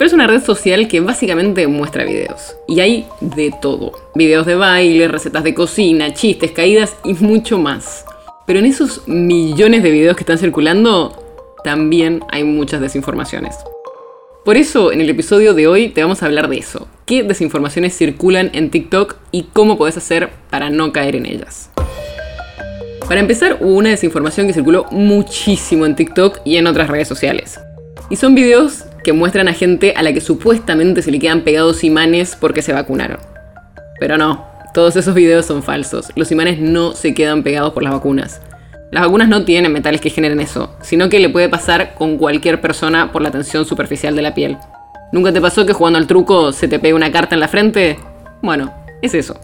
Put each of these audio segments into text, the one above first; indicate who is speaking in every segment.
Speaker 1: pero es una red social que básicamente muestra videos. Y hay de todo. Videos de baile, recetas de cocina, chistes, caídas y mucho más. Pero en esos millones de videos que están circulando, también hay muchas desinformaciones. Por eso, en el episodio de hoy te vamos a hablar de eso. ¿Qué desinformaciones circulan en TikTok y cómo podés hacer para no caer en ellas? Para empezar, hubo una desinformación que circuló muchísimo en TikTok y en otras redes sociales. Y son videos que muestran a gente a la que supuestamente se le quedan pegados imanes porque se vacunaron. Pero no, todos esos videos son falsos. Los imanes no se quedan pegados por las vacunas. Las vacunas no tienen metales que generen eso, sino que le puede pasar con cualquier persona por la tensión superficial de la piel. ¿Nunca te pasó que jugando al truco se te pega una carta en la frente? Bueno, es eso.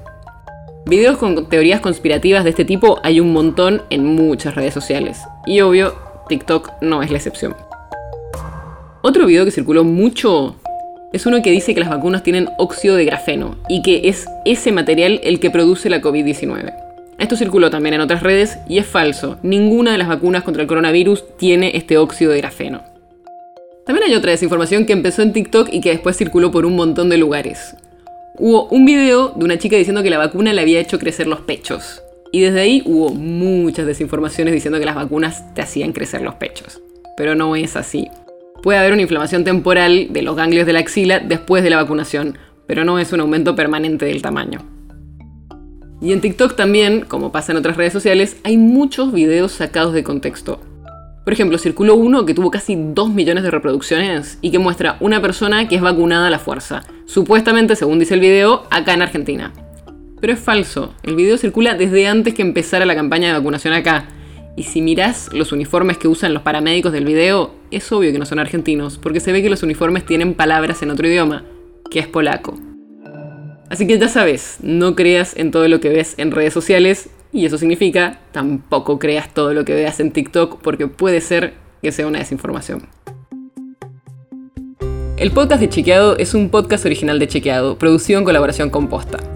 Speaker 1: Videos con teorías conspirativas de este tipo hay un montón en muchas redes sociales. Y obvio, TikTok no es la excepción. Otro video que circuló mucho es uno que dice que las vacunas tienen óxido de grafeno y que es ese material el que produce la COVID-19. Esto circuló también en otras redes y es falso. Ninguna de las vacunas contra el coronavirus tiene este óxido de grafeno. También hay otra desinformación que empezó en TikTok y que después circuló por un montón de lugares. Hubo un video de una chica diciendo que la vacuna le había hecho crecer los pechos. Y desde ahí hubo muchas desinformaciones diciendo que las vacunas te hacían crecer los pechos. Pero no es así. Puede haber una inflamación temporal de los ganglios de la axila después de la vacunación, pero no es un aumento permanente del tamaño. Y en TikTok también, como pasa en otras redes sociales, hay muchos videos sacados de contexto. Por ejemplo, circuló uno que tuvo casi 2 millones de reproducciones y que muestra una persona que es vacunada a la fuerza, supuestamente, según dice el video, acá en Argentina. Pero es falso, el video circula desde antes que empezara la campaña de vacunación acá. Y si mirás los uniformes que usan los paramédicos del video, es obvio que no son argentinos, porque se ve que los uniformes tienen palabras en otro idioma, que es polaco. Así que ya sabes, no creas en todo lo que ves en redes sociales y eso significa, tampoco creas todo lo que veas en TikTok porque puede ser que sea una desinformación. El podcast de Chequeado es un podcast original de Chequeado, producido en colaboración con Posta.